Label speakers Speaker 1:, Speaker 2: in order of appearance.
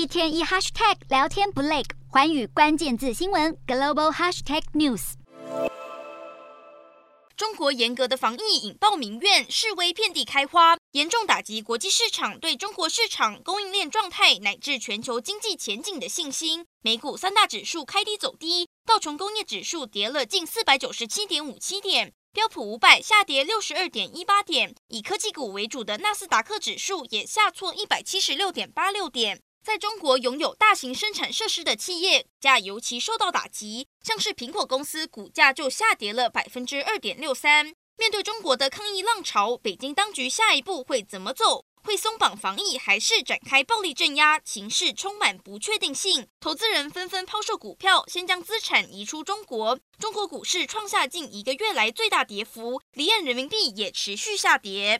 Speaker 1: 一天一 hashtag 聊天不累，寰宇关键字新闻 global hashtag news。
Speaker 2: 中国严格的防疫引爆民怨，示威遍地开花，严重打击国际市场对中国市场供应链状态乃至全球经济前景的信心。美股三大指数开低走低，道琼工业指数跌了近四百九十七点五七点，标普五百下跌六十二点一八点，以科技股为主的纳斯达克指数也下挫一百七十六点八六点。在中国拥有大型生产设施的企业，股价尤其受到打击，像是苹果公司股价就下跌了百分之二点六三。面对中国的抗议浪潮，北京当局下一步会怎么走？会松绑防疫，还是展开暴力镇压？形势充满不确定性，投资人纷纷抛售股票，先将资产移出中国。中国股市创下近一个月来最大跌幅，离岸人民币也持续下跌。